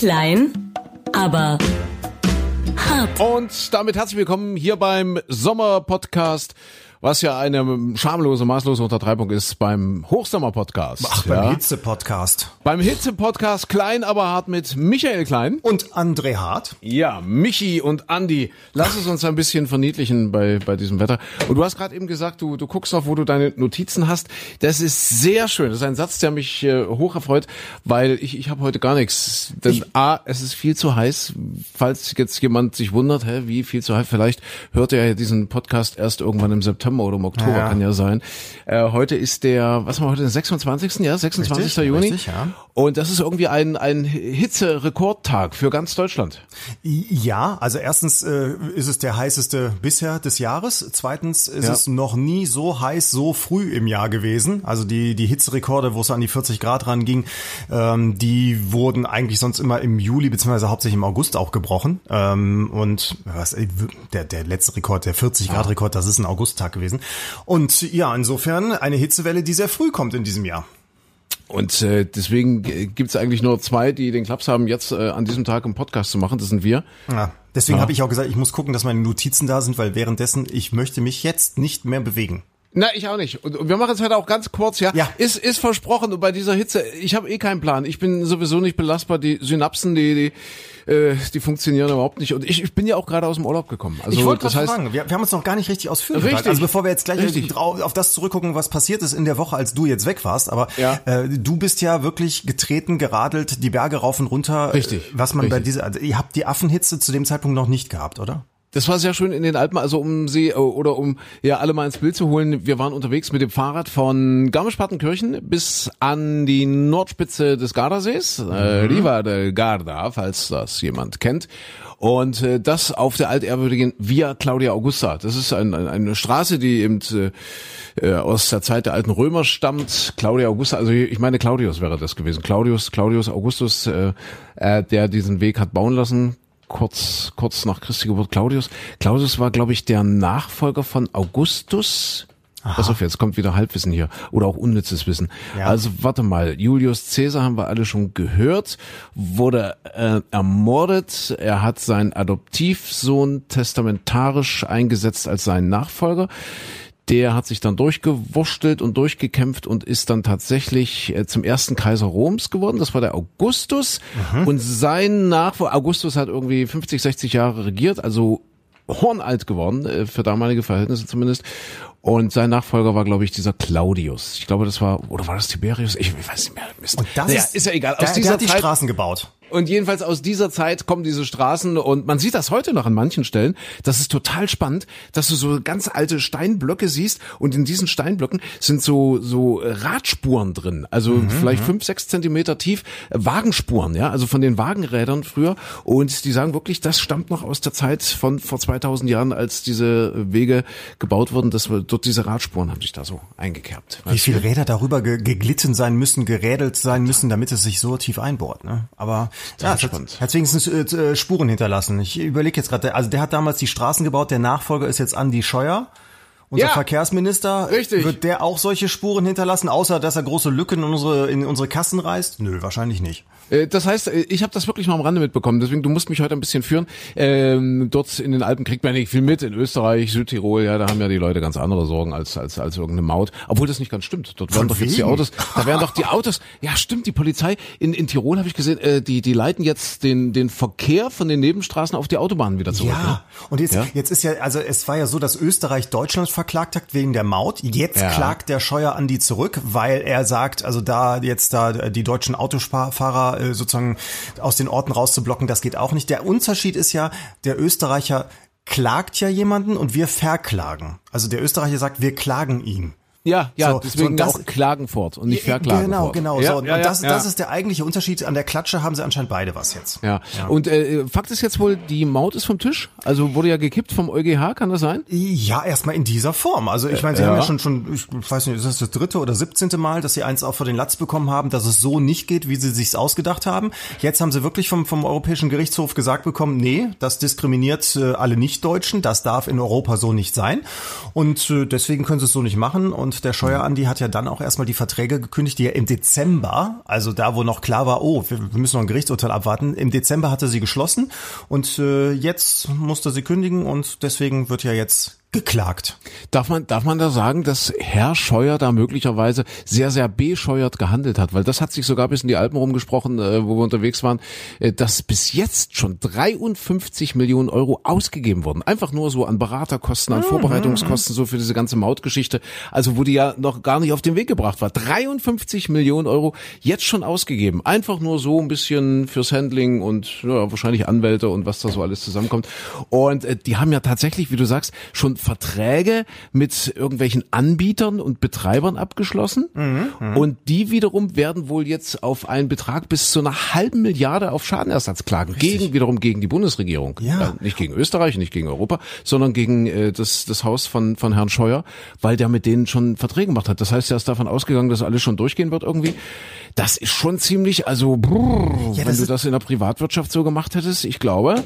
Klein, aber hart. Und damit herzlich willkommen hier beim Sommer-Podcast, was ja eine schamlose, maßlose Untertreibung ist beim Hochsommer-Podcast. Ach, beim ja. Hitze-Podcast. Beim Hitze-Podcast Klein, aber hart mit Michael Klein. Und André Hart. Ja, Michi und Andi. Lass es uns ein bisschen verniedlichen bei, bei diesem Wetter. Und du hast gerade eben gesagt, du, du guckst auf, wo du deine Notizen hast. Das ist sehr schön. Das ist ein Satz, der mich äh, hoch erfreut, weil ich, ich habe heute gar nichts. Denn ich, A, es ist viel zu heiß. Falls jetzt jemand sich wundert, hä, wie viel zu heiß, vielleicht hört er ja diesen Podcast erst irgendwann im September oder im Oktober, ja. kann ja sein. Äh, heute ist der, was haben wir heute, den 26. Ja, 26. Richtig, Juni. Richtig, ja. Und das ist irgendwie ein, ein Hitze-Rekordtag für ganz Deutschland. Ja, also erstens äh, ist es der heißeste bisher des Jahres. Zweitens ist ja. es noch nie so heiß, so früh im Jahr gewesen. Also die, die Hitzerekorde, wo es an die 40 Grad ranging, ähm, die wurden eigentlich sonst immer im Juli beziehungsweise hauptsächlich im August auch gebrochen. Ähm, und was, der, der letzte Rekord, der 40 Grad Rekord, das ist ein Augusttag gewesen. Und ja, insofern eine Hitzewelle, die sehr früh kommt in diesem Jahr. Und äh, deswegen gibt's eigentlich nur zwei, die den Klaps haben, jetzt äh, an diesem Tag einen Podcast zu machen. Das sind wir. Ja, deswegen ja. habe ich auch gesagt, ich muss gucken, dass meine Notizen da sind, weil währenddessen ich möchte mich jetzt nicht mehr bewegen. Na, ich auch nicht. Und wir machen es heute auch ganz kurz, ja. ja. Ist, ist versprochen. Und bei dieser Hitze, ich habe eh keinen Plan. Ich bin sowieso nicht belastbar. Die Synapsen, die, die, äh, die funktionieren überhaupt nicht. Und ich, ich bin ja auch gerade aus dem Urlaub gekommen. Also, ich wollte das heißt, fragen, wir, wir haben uns noch gar nicht richtig ausführlich richtig. Also bevor wir jetzt gleich richtig. auf das zurückgucken, was passiert ist in der Woche, als du jetzt weg warst. Aber ja. äh, du bist ja wirklich getreten, geradelt, die Berge rauf und runter. Richtig. Was man richtig. bei dieser, also ihr habt die Affenhitze zu dem Zeitpunkt noch nicht gehabt, oder? Das war sehr schön in den Alpen, also um sie oder um ja alle mal ins Bild zu holen. Wir waren unterwegs mit dem Fahrrad von Garmisch-Partenkirchen bis an die Nordspitze des Gardasees, äh, mhm. äh, Riva del Garda, falls das jemand kennt. Und äh, das auf der altehrwürdigen Via Claudia Augusta. Das ist ein, ein, eine Straße, die eben äh, aus der Zeit der alten Römer stammt. Claudia Augusta, also ich meine Claudius wäre das gewesen. Claudius, Claudius Augustus, äh, äh, der diesen Weg hat bauen lassen kurz, kurz nach Christi Geburt Claudius. Claudius war, glaube ich, der Nachfolger von Augustus. Aha. Pass auf, jetzt kommt wieder Halbwissen hier oder auch unnützes Wissen. Ja. Also warte mal, Julius Caesar haben wir alle schon gehört, wurde äh, ermordet. Er hat seinen Adoptivsohn testamentarisch eingesetzt als seinen Nachfolger der hat sich dann durchgewurschtelt und durchgekämpft und ist dann tatsächlich äh, zum ersten Kaiser Roms geworden. Das war der Augustus. Mhm. Und sein Nachfolger, Augustus hat irgendwie 50, 60 Jahre regiert, also hornalt geworden, äh, für damalige Verhältnisse zumindest. Und sein Nachfolger war, glaube ich, dieser Claudius. Ich glaube, das war, oder war das Tiberius? Ich, ich weiß nicht mehr. Mist. Und das naja, ist, ist ja egal. Aus der, dieser der hat die Zeit, Straßen gebaut. Und jedenfalls aus dieser Zeit kommen diese Straßen und man sieht das heute noch an manchen Stellen. Das ist total spannend, dass du so ganz alte Steinblöcke siehst und in diesen Steinblöcken sind so so Radspuren drin, also mhm, vielleicht fünf sechs Zentimeter tief Wagenspuren, ja, also von den Wagenrädern früher. Und die sagen wirklich, das stammt noch aus der Zeit von vor 2000 Jahren, als diese Wege gebaut wurden. dass wir dort diese Radspuren haben sich da so eingekerbt. Wie viele Räder darüber geglitten sein müssen, gerädelt sein müssen, damit es sich so tief einbohrt. Ne? Aber ja, spannend. Hat wenigstens äh, äh, Spuren hinterlassen. Ich überlege jetzt gerade, also der hat damals die Straßen gebaut, der Nachfolger ist jetzt Andy Scheuer. Unser ja, Verkehrsminister, richtig. wird der auch solche Spuren hinterlassen, außer dass er große Lücken in unsere, in unsere Kassen reißt? Nö, wahrscheinlich nicht. Äh, das heißt, äh, ich habe das wirklich mal am Rande mitbekommen, deswegen du musst mich heute ein bisschen führen. Ähm, dort in den Alpen kriegt man nicht viel mit. In Österreich, Südtirol, ja, da haben ja die Leute ganz andere Sorgen als als als irgendeine Maut. Obwohl das nicht ganz stimmt. Dort werden doch jetzt die Autos, da werden doch die Autos. Ja, stimmt. Die Polizei in in Tirol habe ich gesehen, äh, die die leiten jetzt den den Verkehr von den Nebenstraßen auf die Autobahnen wieder zurück. Ja. Ne? Und jetzt ja? jetzt ist ja also es war ja so, dass Österreich Deutschland verklagt hat wegen der Maut. Jetzt ja. klagt der Scheuer an die zurück, weil er sagt, also da jetzt da die deutschen Autofahrer äh, sozusagen aus den Orten rauszublocken, das geht auch nicht. Der Unterschied ist ja, der Österreicher klagt ja jemanden und wir verklagen. Also der Österreicher sagt, wir klagen ihn. Ja, ja, so, deswegen so, das, auch Klagenfurt und nicht Verklagenfurt. Genau, genau. Ja, so. Und ja, das, ja. das ist der eigentliche Unterschied. An der Klatsche haben sie anscheinend beide was jetzt. Ja. ja. Und äh, Fakt ist jetzt wohl, die Maut ist vom Tisch. Also wurde ja gekippt vom EuGH, kann das sein? Ja, erstmal in dieser Form. Also ich meine, sie haben ja schon schon, ich weiß nicht, ist das das dritte oder siebzehnte Mal, dass sie eins auch vor den Latz bekommen haben, dass es so nicht geht, wie sie sich's ausgedacht haben. Jetzt haben sie wirklich vom vom Europäischen Gerichtshof gesagt bekommen, nee, das diskriminiert äh, alle Nichtdeutschen, das darf in Europa so nicht sein. Und äh, deswegen können sie es so nicht machen. Und und der Scheuer Andi hat ja dann auch erstmal die Verträge gekündigt, die er im Dezember, also da wo noch klar war, oh, wir, müssen noch ein Gerichtsurteil abwarten, im Dezember hatte sie geschlossen. Und äh, jetzt musste sie kündigen und deswegen wird ja jetzt geklagt. Darf man, darf man da sagen, dass Herr Scheuer da möglicherweise sehr, sehr bescheuert gehandelt hat? Weil das hat sich sogar bis in die Alpen rumgesprochen, äh, wo wir unterwegs waren, äh, dass bis jetzt schon 53 Millionen Euro ausgegeben wurden. Einfach nur so an Beraterkosten, an mhm. Vorbereitungskosten, so für diese ganze Mautgeschichte. Also wo die ja noch gar nicht auf den Weg gebracht war. 53 Millionen Euro jetzt schon ausgegeben. Einfach nur so ein bisschen fürs Handling und ja, wahrscheinlich Anwälte und was da so alles zusammenkommt. Und äh, die haben ja tatsächlich, wie du sagst, schon Verträge mit irgendwelchen Anbietern und Betreibern abgeschlossen mhm, mhm, und die wiederum werden wohl jetzt auf einen Betrag bis zu einer halben Milliarde auf Schadenersatz klagen. Richtig. Gegen wiederum gegen die Bundesregierung. Ja. ja. nicht gegen Österreich, nicht gegen Europa, sondern gegen äh, das, das Haus von, von Herrn Scheuer, weil der mit denen schon Verträge gemacht hat. Das heißt, er ist davon ausgegangen, dass alles schon durchgehen wird irgendwie. Das ist schon ziemlich, also brrr, ja, wenn du das in der Privatwirtschaft so gemacht hättest, ich glaube,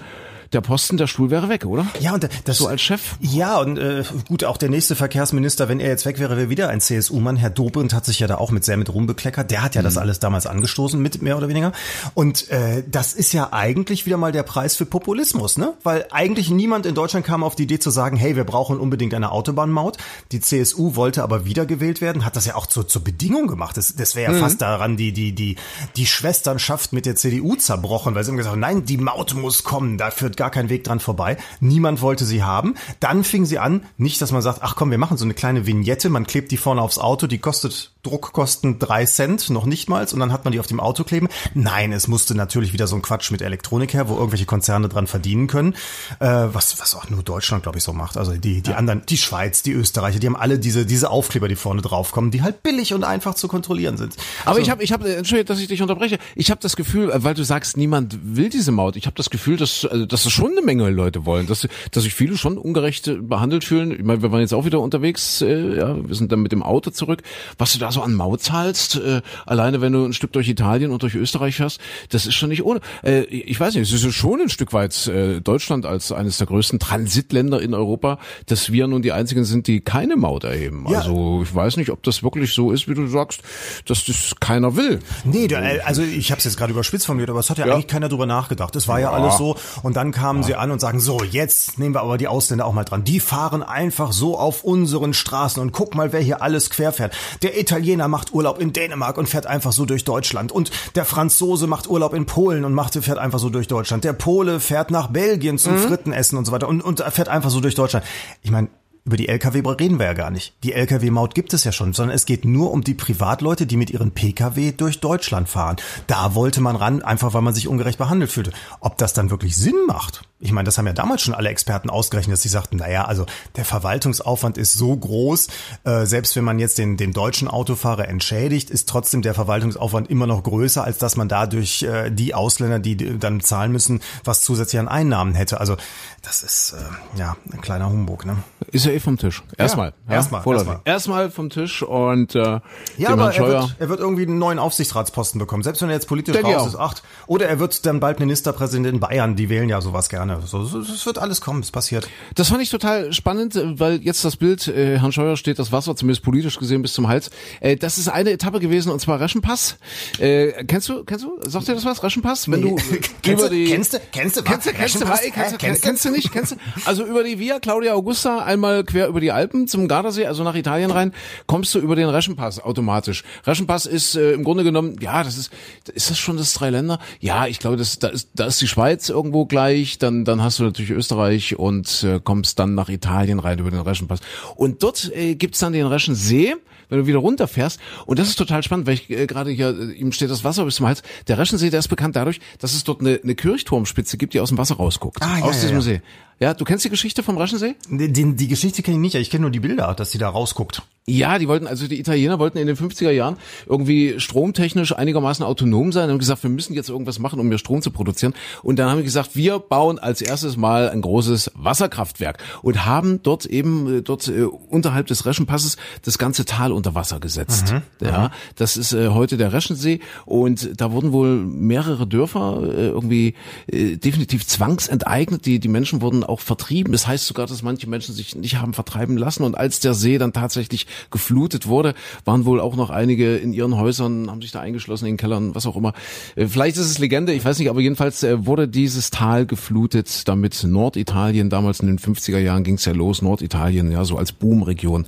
der Posten, der Stuhl wäre weg, oder? Ja, und das so als Chef. Ja, und äh, gut, auch der nächste Verkehrsminister, wenn er jetzt weg wäre, wäre wieder ein CSU-Mann. Herr Dobrindt hat sich ja da auch mit sehr mit Ruhm bekleckert. Der hat ja mhm. das alles damals angestoßen, mit mehr oder weniger. Und äh, das ist ja eigentlich wieder mal der Preis für Populismus, ne? Weil eigentlich niemand in Deutschland kam auf die Idee zu sagen, hey, wir brauchen unbedingt eine Autobahnmaut. Die CSU wollte aber wiedergewählt werden, hat das ja auch zur, zur Bedingung gemacht. Das, das wäre ja mhm. fast daran die die die die Schwesternschaft mit der CDU zerbrochen, weil sie haben gesagt, nein, die Maut muss kommen. Da führt gar kein Weg dran vorbei. Niemand wollte sie haben. Dann fing sie an, nicht, dass man sagt, ach komm, wir machen so eine kleine Vignette, man klebt die vorne aufs Auto, die kostet Druckkosten drei Cent, noch nicht mal, und dann hat man die auf dem Auto kleben. Nein, es musste natürlich wieder so ein Quatsch mit Elektronik her, wo irgendwelche Konzerne dran verdienen können, äh, was, was auch nur Deutschland, glaube ich, so macht. Also die, die ja. anderen, die Schweiz, die Österreicher, die haben alle diese, diese Aufkleber, die vorne draufkommen, die halt billig und einfach zu kontrollieren sind. Aber also, ich habe, ich habe, entschuldige, dass ich dich unterbreche, ich habe das Gefühl, weil du sagst, niemand will diese Maut, ich habe das Gefühl, dass, also, dass es schon eine Menge Leute wollen, dass, dass sich viele schon ungerecht behandelt fühlen. Ich meine, wir waren jetzt auch wieder unterwegs, äh, ja, wir sind dann mit dem Auto zurück. Was du da so an Maut zahlst, äh, alleine wenn du ein Stück durch Italien und durch Österreich fährst, das ist schon nicht ohne. Äh, ich weiß nicht, es ist schon ein Stück weit äh, Deutschland als eines der größten Transitländer in Europa, dass wir nun die einzigen sind, die keine Maut erheben. Ja. Also ich weiß nicht, ob das wirklich so ist, wie du sagst, dass das keiner will. Nee, also ich habe es jetzt gerade überspitzt formuliert, aber es hat ja, ja, eigentlich keiner drüber nachgedacht. Es war ja, ja alles so und dann kamen sie an und sagen, so, jetzt nehmen wir aber die Ausländer auch mal dran. Die fahren einfach so auf unseren Straßen und guck mal, wer hier alles querfährt. Der Italiener macht Urlaub in Dänemark und fährt einfach so durch Deutschland. Und der Franzose macht Urlaub in Polen und macht, fährt einfach so durch Deutschland. Der Pole fährt nach Belgien zum mhm. Frittenessen und so weiter und, und fährt einfach so durch Deutschland. Ich meine, über die Lkw reden wir ja gar nicht. Die Lkw-Maut gibt es ja schon, sondern es geht nur um die Privatleute, die mit ihren Pkw durch Deutschland fahren. Da wollte man ran, einfach weil man sich ungerecht behandelt fühlte. Ob das dann wirklich Sinn macht? Ich meine, das haben ja damals schon alle Experten ausgerechnet, dass sie sagten, naja, also der Verwaltungsaufwand ist so groß, äh, selbst wenn man jetzt den, den deutschen Autofahrer entschädigt, ist trotzdem der Verwaltungsaufwand immer noch größer, als dass man dadurch äh, die Ausländer, die dann zahlen müssen, was zusätzlich an Einnahmen hätte. Also das ist äh, ja ein kleiner Humbug, ne? Ist ja eh vom Tisch. Erstmal. Ja, erstmal. Erstmal. Erstmal vom Tisch und äh, ja, aber er wird, er wird irgendwie einen neuen Aufsichtsratsposten bekommen, selbst wenn er jetzt politisch Denk raus ist. Acht. Oder er wird dann bald Ministerpräsident in Bayern. Die wählen ja sowas gerne. So, es wird alles kommen. Es passiert. Das fand ich total spannend, weil jetzt das Bild äh, Herrn Scheuer steht das Wasser zumindest politisch gesehen bis zum Hals. Äh, das ist eine Etappe gewesen und zwar Reschenpass. Äh, kennst du? Kennst du? Sagt dir das was? Reschenpass? Wenn du über die kennst du kennst du kennst du kennst du kennst du kennst du nicht kennst du also über die Via Claudia Augusta einmal quer über die Alpen zum Gardasee, also nach Italien rein, kommst du über den Reschenpass automatisch. Reschenpass ist äh, im Grunde genommen, ja, das ist, ist das schon das Dreiländer? Ja, ich glaube, das, da ist, da ist die Schweiz irgendwo gleich, dann, dann hast du natürlich Österreich und äh, kommst dann nach Italien rein über den Reschenpass. Und dort äh, gibt's dann den Reschensee wenn du wieder runterfährst. Und das ist total spannend, weil ich äh, gerade hier, äh, ihm steht das Wasser bis zum Hals. Der Reschensee, der ist bekannt dadurch, dass es dort eine, eine Kirchturmspitze gibt, die aus dem Wasser rausguckt. Ah, ja, aus diesem ja. See. Ja, du kennst die Geschichte vom Raschensee? Die, die, die Geschichte kenne ich nicht, ich kenne nur die Bilder, dass sie da rausguckt. Ja, die wollten, also die Italiener wollten in den 50er Jahren irgendwie stromtechnisch einigermaßen autonom sein und haben gesagt, wir müssen jetzt irgendwas machen, um mehr Strom zu produzieren. Und dann haben wir gesagt, wir bauen als erstes mal ein großes Wasserkraftwerk und haben dort eben, äh, dort äh, unterhalb des Reschenpasses das ganze Tal unter Wasser gesetzt. Mhm, ja, das ist äh, heute der Reschensee und da wurden wohl mehrere Dörfer äh, irgendwie äh, definitiv zwangsenteignet. Die, die Menschen wurden auch vertrieben. Es heißt sogar, dass manche Menschen sich nicht haben vertreiben lassen. Und als der See dann tatsächlich geflutet wurde, waren wohl auch noch einige in ihren Häusern, haben sich da eingeschlossen in den Kellern, was auch immer. Äh, vielleicht ist es Legende, ich weiß nicht, aber jedenfalls äh, wurde dieses Tal geflutet, damit Norditalien, damals in den 50er Jahren ging es ja los, Norditalien, ja, so als Boomregion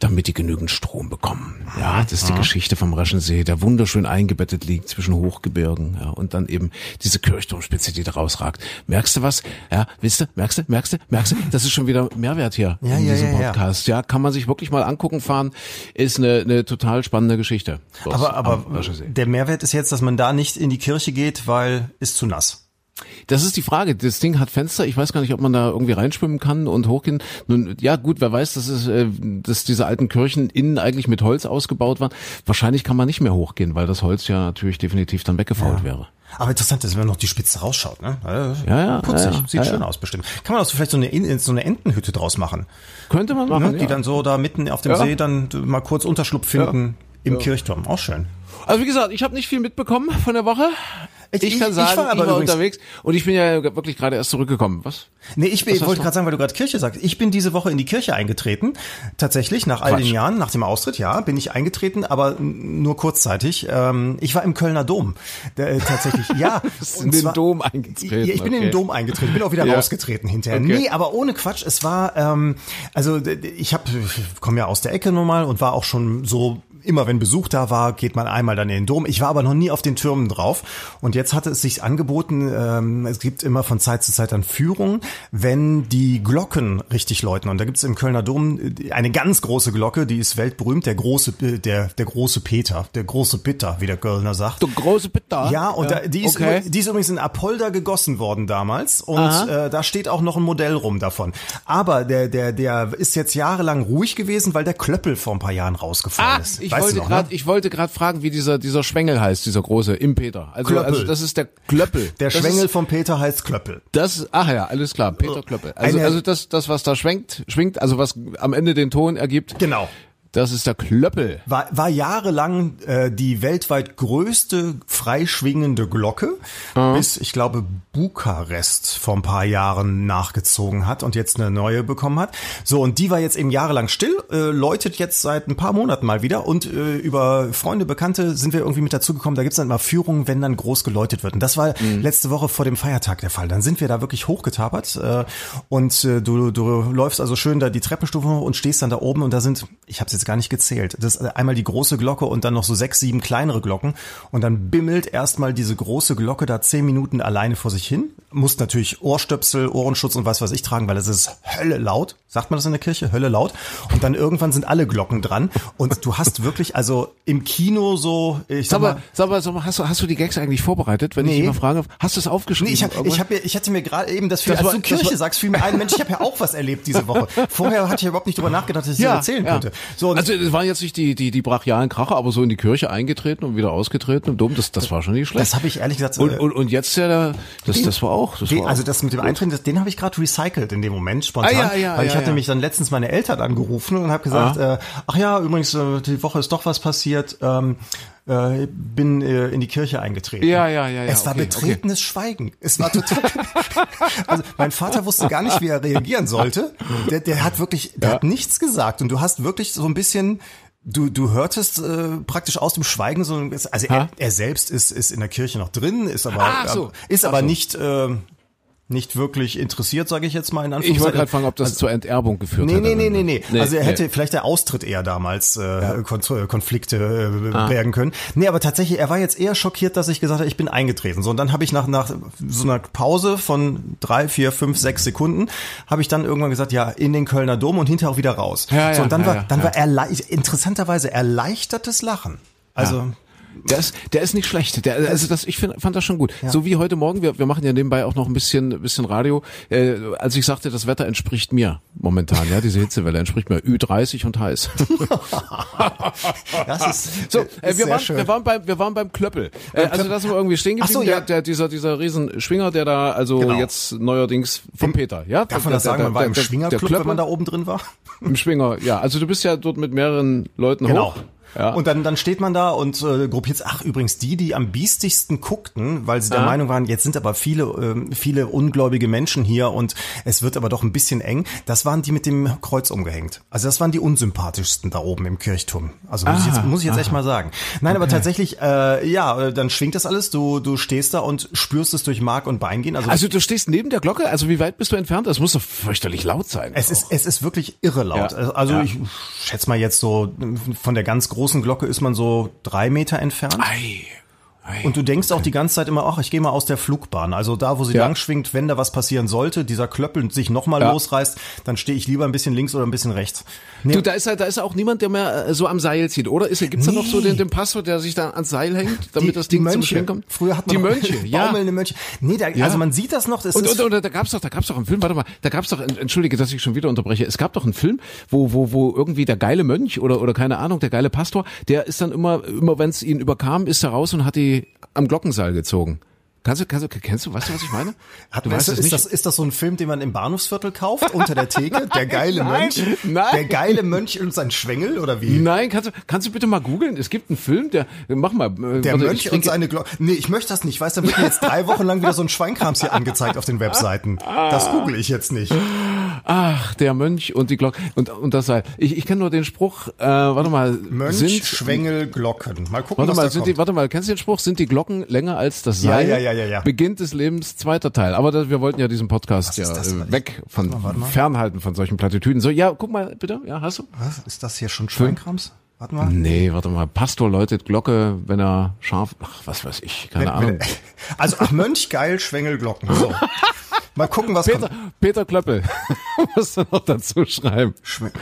damit die genügend Strom bekommen. Ja, das ist die Geschichte vom Raschensee, der wunderschön eingebettet liegt zwischen Hochgebirgen, ja, und dann eben diese Kirchturmspitze, die da rausragt. Merkst du was? Ja, wisst du, merkst du, merkst du, merkst du, das ist schon wieder Mehrwert hier Ja, in ja, diesem ja. Podcast. Ja. kann man sich wirklich mal angucken fahren, ist eine, eine total spannende Geschichte. Aber, aber der Mehrwert ist jetzt, dass man da nicht in die Kirche geht, weil ist zu nass. Das ist die Frage. Das Ding hat Fenster. Ich weiß gar nicht, ob man da irgendwie reinschwimmen kann und hochgehen. Nun, ja gut, wer weiß, dass es, äh, dass diese alten Kirchen innen eigentlich mit Holz ausgebaut waren. Wahrscheinlich kann man nicht mehr hochgehen, weil das Holz ja natürlich definitiv dann weggefault wäre. Aber interessant ist, wenn man noch die Spitze rausschaut, ne? Ja, ja, Putzig, ja, ja. sieht Ja, schön ja. aus bestimmt. Kann man auch so vielleicht so eine, In- so eine Entenhütte draus machen, Könnte man machen. ne? ja. die dann so da mitten auf dem Ja. See dann mal kurz Unterschlupf finden im Kirchturm. Auch schön. Also wie gesagt, ich habe nicht viel mitbekommen von der Woche. Ich- Ich, ich- kann ich sagen, ich war war, aber übrigens- unterwegs und ich bin ja wirklich gerade erst zurückgekommen. Was? Nee, ich bin- hast wollte gerade sagen, weil du gerade Kirche sagst. Ich bin diese Woche in die Kirche eingetreten. Tatsächlich, nach all Quatsch. den Jahren, nach dem Austritt, ja, bin ich eingetreten, aber nur kurzzeitig. Ähm, ich war im Kölner Dom. Äh, tatsächlich, ja. In den zwar- Dom eingetreten, Ja, ich bin in okay. den Dom eingetreten, bin auch wieder Ja. rausgetreten hinterher. Okay. Nee, aber ohne Quatsch. Es war, ähm, also ich habe, komme ja aus der Ecke nun mal und war auch schon so immer wenn Besuch da war, geht man einmal dann in den Dom. Ich war aber noch nie auf den Türmen drauf. Und jetzt hatte es sich angeboten, ähm, es gibt immer von Zeit zu Zeit dann Führungen, wenn die Glocken richtig läuten. Und da gibt es im Kölner Dom äh, eine ganz große Glocke, die ist weltberühmt, der große, äh, der, der große Peter, der große Peter, wie der Kölner sagt. Du große Bitter. Ja, und Da, die, ist okay. übrigens, die ist übrigens in Apolda gegossen worden damals und äh, da steht auch noch ein Modell rum davon. Aber der, der, der ist jetzt jahrelang ruhig gewesen, weil der Klöppel vor ein paar Jahren rausgefallen Ah, ist. Ich Weißt wollte gerade, ne? ich wollte gerade fragen, wie dieser dieser Schwengel heißt, dieser große Impeter. Also Klöppel. also das ist der Klöppel. Der das Schwengel Ist, von Peter heißt Klöppel. das ach ja, alles klar, Peter Klöppel. Also Eine- also das das was da schwenkt, schwingt, also was am Ende den Ton ergibt. Genau. Das ist der Klöppel. War, war jahrelang äh, die weltweit größte freischwingende Glocke, bis, ich glaube, Bukarest vor ein paar Jahren nachgezogen hat und jetzt eine neue bekommen hat. So, und die war jetzt eben jahrelang still, äh, läutet jetzt seit ein paar Monaten mal wieder und äh, über Freunde, Bekannte sind wir irgendwie mit dazugekommen. Da gibt's dann mal Führungen, wenn dann groß geläutet wird. Und das war letzte Woche vor dem Feiertag der Fall. Dann sind wir da wirklich hochgetapert äh, und äh, du, du läufst also schön da die Treppenstufe hoch und stehst dann da oben und da sind, ich habe es jetzt gar nicht gezählt, das ist einmal die große Glocke und dann noch so sechs, sieben kleinere Glocken und dann bimmelt erstmal diese große Glocke da zehn Minuten alleine vor sich hin. Muss natürlich Ohrstöpsel, Ohrenschutz und was weiß ich tragen, weil es ist Hölle laut. Sagt man das in der Kirche? Hölle laut. Und dann irgendwann sind alle Glocken dran und du hast wirklich, also im Kino so, ich sag Sag mal, sag mal, sag mal, hast du hast du die Gags eigentlich vorbereitet, wenn ich Nee. dich mal frage? Hast du es aufgeschrieben? Nee, ich, hab, Irgendwas? ich, hab, mir- ich hatte mir gerade eben das, viel, Das als war- du Kirche war- sagst, fiel mir ein, Mensch, ich habe ja auch was erlebt diese Woche. Vorher hatte ich ja überhaupt nicht drüber nachgedacht, dass ich das erzählen könnte. So, und also es waren jetzt nicht die, die, die brachialen Kracher, aber so in die Kirche eingetreten und wieder ausgetreten im Dom, das, das war schon nicht schlecht. das habe ich ehrlich gesagt. und, äh, und, und jetzt ja, der- das, das war auch. Das Den, war also auch. das mit dem Eintreten, das, den habe ich gerade recycelt in dem Moment spontan, Ah, ja, ja, ich ja, hatte ja. mich dann letztens meine Eltern angerufen und habe gesagt, äh, ach ja, übrigens äh, die Woche ist doch was passiert. Ähm, äh, bin äh, in die Kirche eingetreten. Ja, ja, ja, ja, Es war okay, betretenes Schweigen. Es war total. also mein Vater wusste gar nicht, wie er reagieren sollte. Der, der hat wirklich, der Ja. hat nichts gesagt und du hast wirklich so ein bisschen Du, du hörtest äh, praktisch aus dem Schweigen so also er, er selbst ist, ist in der Kirche noch drin, ist aber so. ist aber so. nicht äh, nicht wirklich interessiert, sage ich jetzt mal in ich Anführungszeichen. wollte gerade fragen, ob das zur Enterbung geführt Nee, hat. nee, nee, nee, nee. Also er hätte nee. vielleicht der Austritt eher damals äh, Kon Konflikte äh, bergen können. Nee, aber tatsächlich, er war jetzt eher schockiert, dass ich gesagt habe, ich bin eingetreten. So, und dann habe ich nach, nach so einer Pause von drei, vier, fünf, sechs Sekunden, habe ich dann irgendwann gesagt, ja, in den Kölner Dom und hinterher auch wieder raus. Ja, so, ja, und dann ja, war, ja, dann ja. war erlei interessanterweise erleichtertes Lachen. Also, Der ist, der ist nicht schlecht. Der, also das, ich find, fand das schon gut. So wie heute Morgen, wir, wir machen ja nebenbei auch noch ein bisschen, bisschen Radio. Äh, als ich sagte, das Wetter entspricht mir momentan, ja, diese Hitzewelle entspricht mir Ü30 und heiß. das ist, So, ist äh, wir, sehr waren, schön. wir waren beim, wir waren beim Klöppel. Äh, also da sind wir irgendwie stehen geblieben. so, ja. der, der, dieser, dieser riesen Schwinger, der da also Genau. jetzt neuerdings vom Peter, ja? Darf man Der- das sagen, der- man war im Schwingerclub, wenn man da oben drin war? Im Schwinger, ja. Also du bist ja dort mit mehreren Leuten Genau. hoch. Ja. Und dann, dann steht man da und äh, gruppiert, ach übrigens, die, die am biestigsten guckten, weil sie der Meinung waren, jetzt sind aber viele, äh, viele ungläubige Menschen hier und es wird aber doch ein bisschen eng, das waren die mit dem Kreuz umgehängt. Also das waren die unsympathischsten da oben im Kirchturm. Also muss, ich jetzt, muss ich jetzt echt mal sagen. Nein, okay. aber tatsächlich, äh, ja, dann schwingt das alles, du, du stehst da und spürst es durch Mark und Bein gehen. Also, also du stehst neben der Glocke, also wie weit bist du entfernt? Das muss doch fürchterlich laut sein. Es ist, es ist wirklich irre laut. Ja. Also ja. ich schätze mal jetzt so, von der ganz großen Glocke ist man so drei Meter entfernt. Ei. Und du denkst auch die ganze Zeit immer, ach, ich gehe mal aus der Flugbahn. Also da, wo sie ja. lang schwingt, wenn da was passieren sollte, dieser Klöppel sich nochmal ja. losreißt, dann stehe ich lieber ein bisschen links oder ein bisschen rechts. Nee. Du, da ist, da ist auch niemand, der mehr äh, so am Seil zieht, oder? Ist, gibt's nee. da noch so den, den Pastor, der sich da ans Seil hängt, damit die, das Ding Mönche. zum Schwingen kommt? Früher hat man die Mönche, ja. Mönche. Nee, da, ja. also man sieht das noch. Das und, und, und, da gab's doch, da gab's doch einen Film, warte mal, da gab's doch, entschuldige, dass ich schon wieder unterbreche, es gab doch einen Film, wo, wo, wo irgendwie der geile Mönch oder, oder keine Ahnung, der geile Pastor, der ist dann immer, immer wenn es ihn überkam, ist er raus und hat die am Glockenseil gezogen. Kannst du, kannst du, kennst du, weißt du, was ich meine? Hat, du weißt, weißt ist, nicht? Das, ist das so ein Film, den man im Bahnhofsviertel kauft, unter der Theke? Der geile nein, Mönch? Nein. Der geile Mönch und sein Schwengel, oder wie? Nein, kannst du, kannst du bitte mal googeln? Es gibt einen Film, der, mach mal. Äh, der Mönch und seine Glocke. Nee, ich möchte das nicht. Weißt du, da wird mir jetzt drei Wochen lang wieder so ein Schweinkrams hier angezeigt auf den Webseiten. Das google ich jetzt nicht. Ach, der Mönch und die Glocke und, und das sei. Ich, ich kenne nur den Spruch, äh, warte mal. Mönch, sind, Schwengel, Glocken. Mal gucken, warte was mal, da sind kommt. Die, warte mal, kennst du den Spruch? Sind die Glocken länger als das Seil? Ja, ja, ja, ja, ja. Beginnt des Lebens, zweiter Teil. Aber das, wir wollten ja diesen Podcast ja äh, weg von, fernhalten von solchen Plattitüden. So, ja, guck mal bitte. Ja, hast du? Was? Ist das hier schon Schweinkrams? Warte mal. Nee, warte mal. Pastor läutet Glocke, wenn er scharf, ach, was weiß ich, keine wenn, Ahnung. Wenn, also, ach, Mönch, geil, Schwengelglocken. So. Mal gucken, was Peter, kommt. Peter Klöppel. Musst du noch dazu schreiben. Schwe